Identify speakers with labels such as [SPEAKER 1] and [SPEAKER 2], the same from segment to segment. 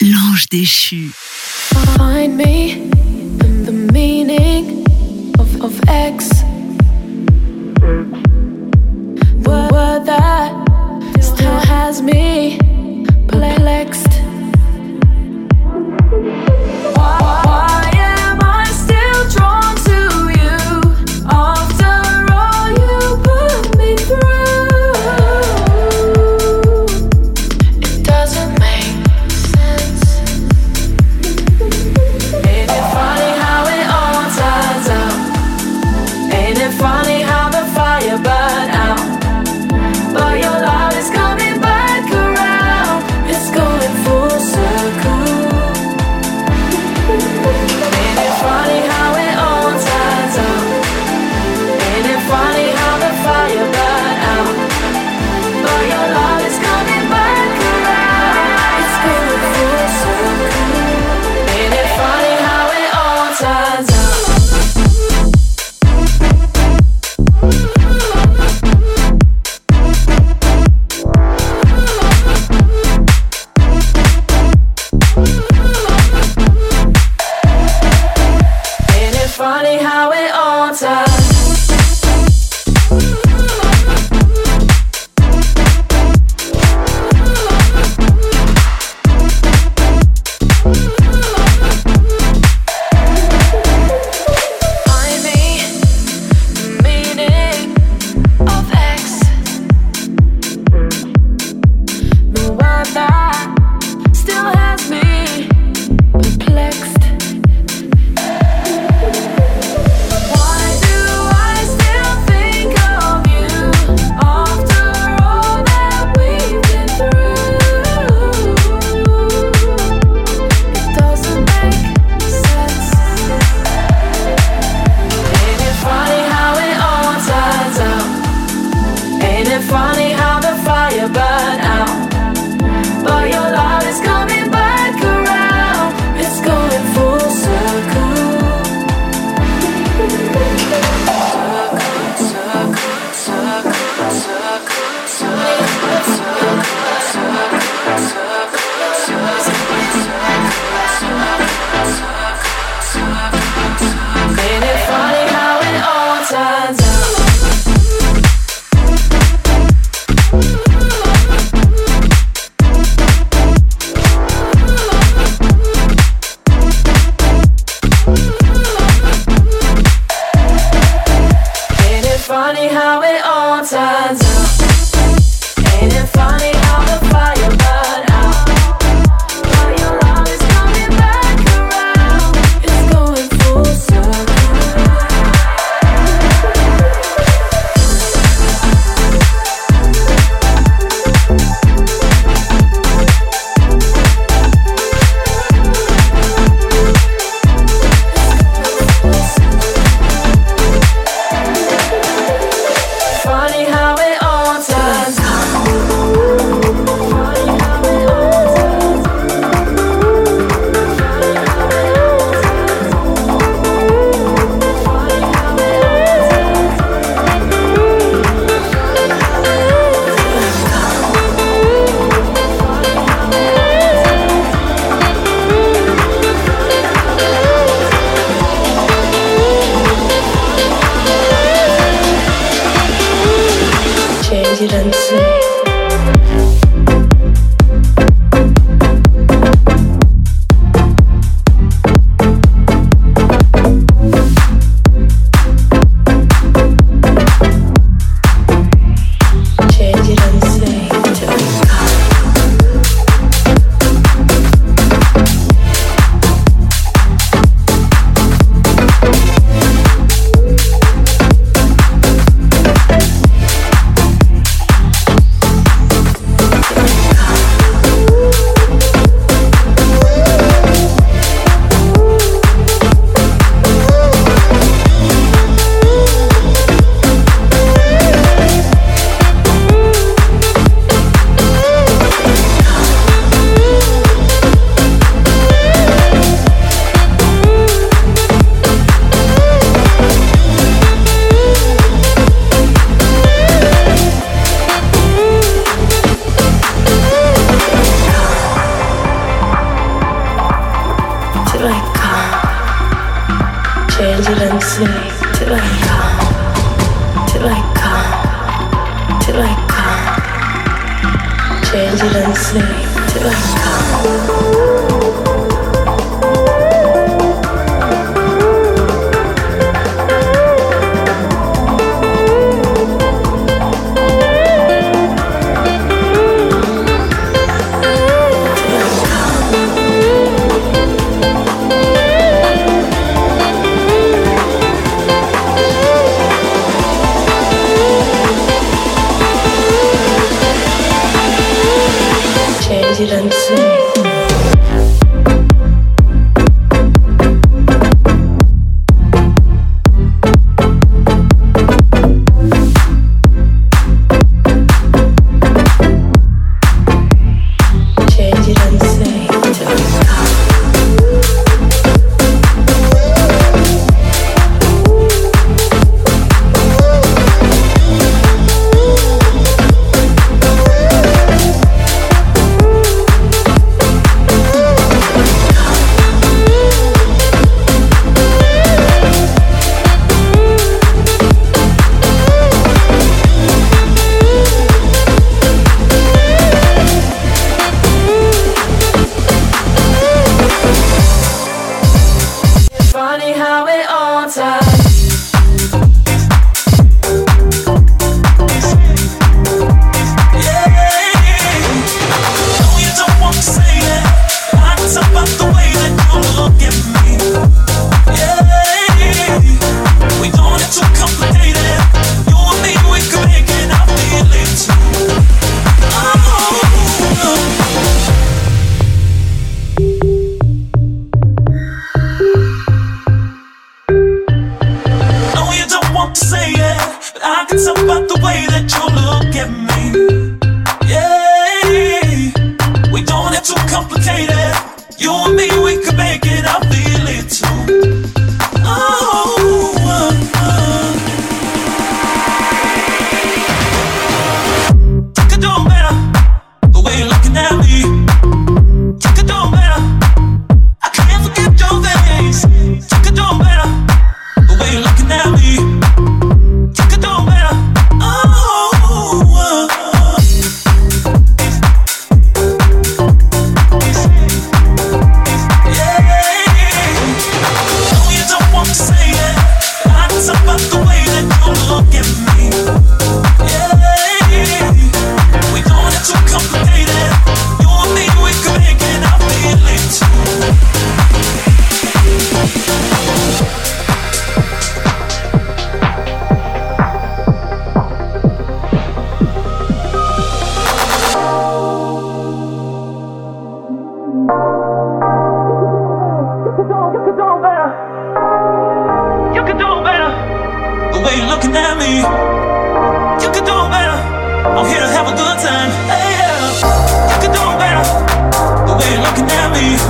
[SPEAKER 1] l'ange déchu.
[SPEAKER 2] Find me in the meaning of, of X. The word that still has me.
[SPEAKER 3] Till I come, till I come. Change it and say till I
[SPEAKER 4] too complicated. You and me You can do better. I'm here to have a good time. Yeah. You can do better. The way you're looking at me.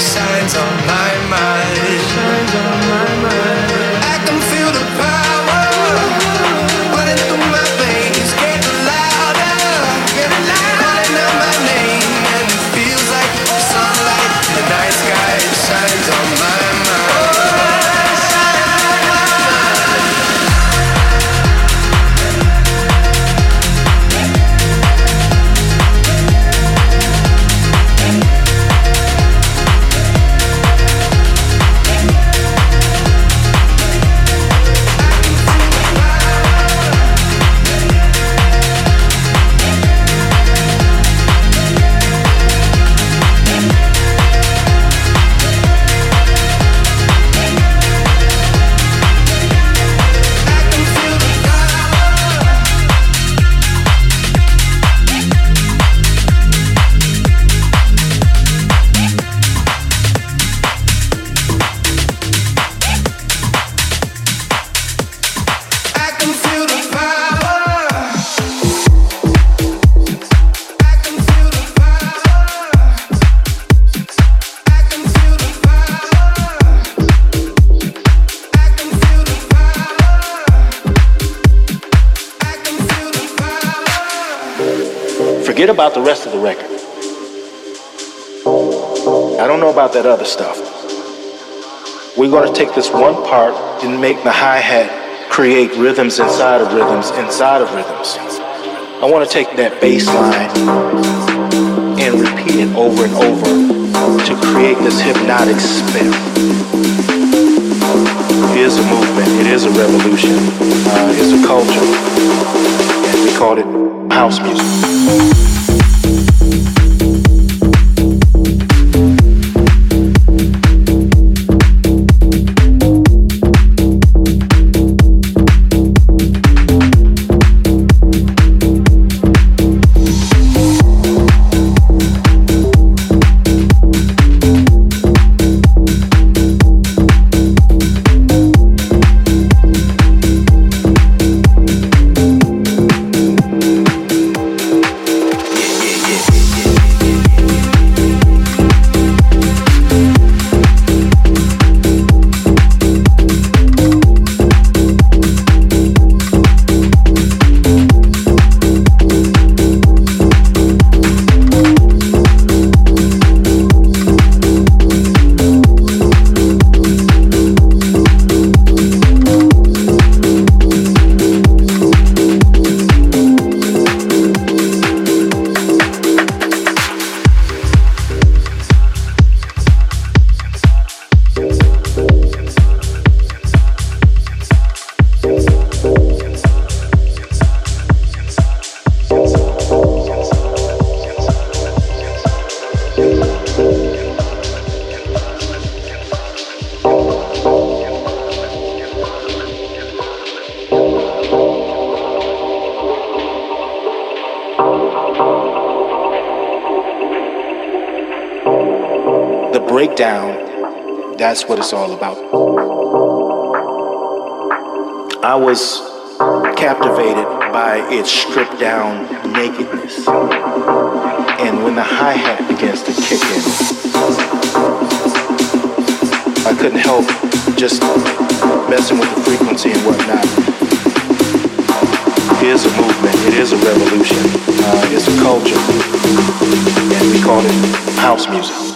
[SPEAKER 4] shines on my mind. Shines on my mind.
[SPEAKER 5] Forget about the rest of the record. I don't know about that other stuff. We're going to take this one part and make the hi hat create rhythms inside of rhythms inside of rhythms. I want to take that bass line and repeat it over and over to create this hypnotic spell. It is a movement, it is a revolution, uh, it's a culture, and we call it house music. Thank you. Down that's what it's all about. I was captivated by its stripped down nakedness. And when the hi hat begins to kick in, I couldn't help just messing with the frequency and whatnot. It is a movement, it is a revolution, uh, it's a culture, and we call it house music.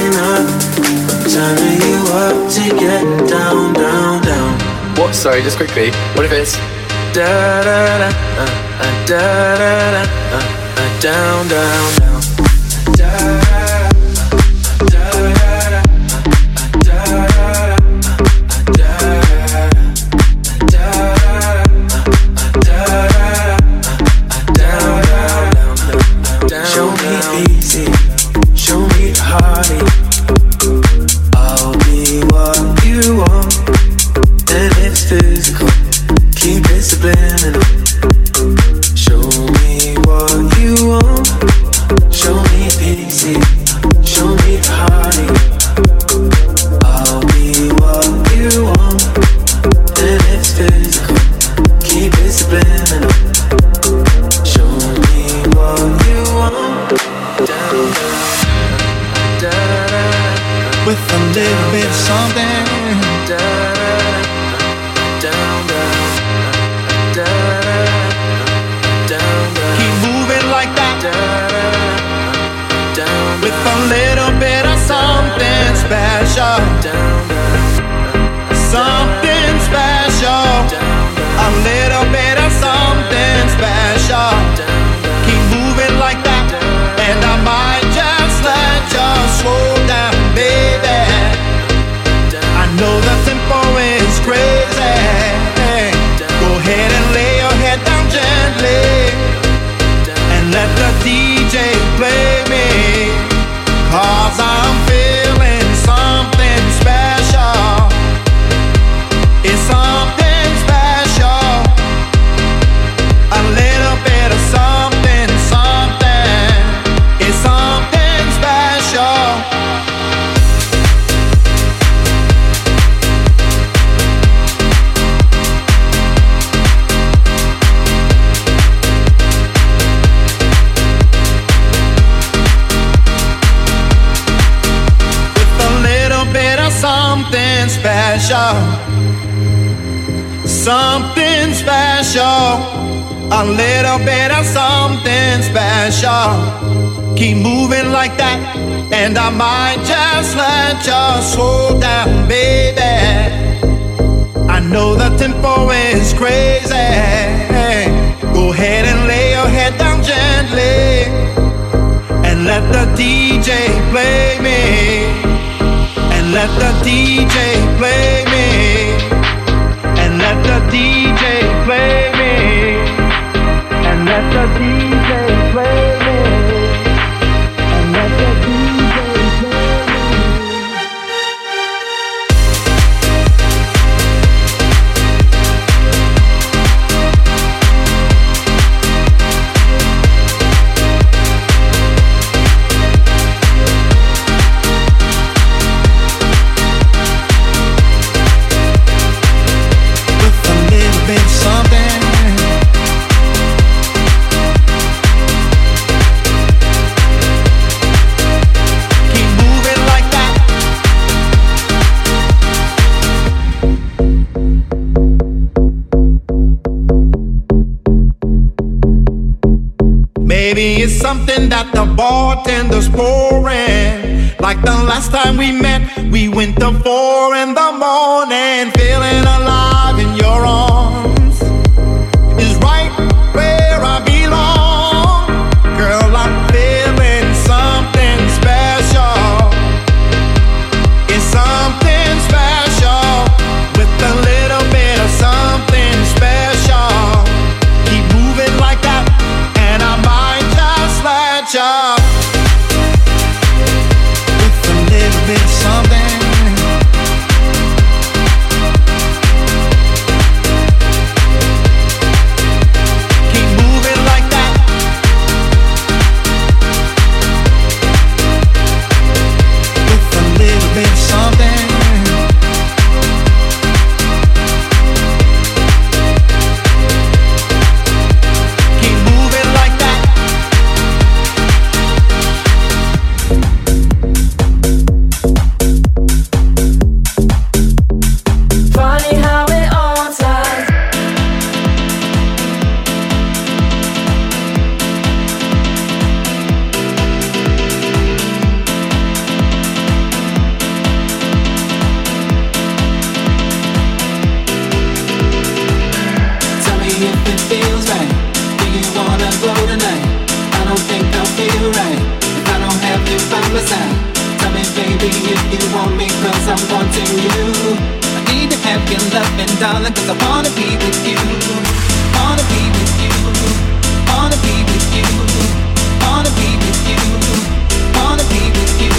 [SPEAKER 6] turning you up to get down, down, down.
[SPEAKER 7] What? Sorry, just quickly. What if it's
[SPEAKER 6] da da da uh, uh da da da uh, uh, down, down, down.
[SPEAKER 8] Special. Something special. A little bit of something special. Keep moving like that, and I might just let you
[SPEAKER 9] slow down, baby. I know the tempo is crazy. Go ahead and lay your head down gently, and let the DJ play me let the DJ play me. And let the DJ play me. And let the DJ play me. Something that the bartender's pouring. Like the last time we met, we went to four in the morning, feeling alive in your arms. Right
[SPEAKER 10] if I don't have you by my side. Tell me, baby, if you want me, cause I'm wanting you. I need to have your I wanna be with you. Wanna be with you. Wanna be with you. Wanna be with you. Wanna be with you.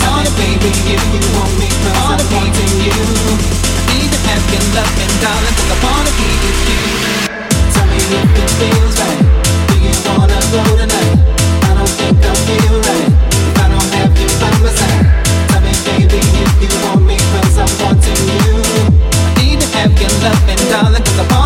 [SPEAKER 10] Wanna baby, if you want me, I'm wanting you. I need to have your I wanna be with you. Tell me if it feels right. Do you wanna go tonight? Your loving, darling, cause I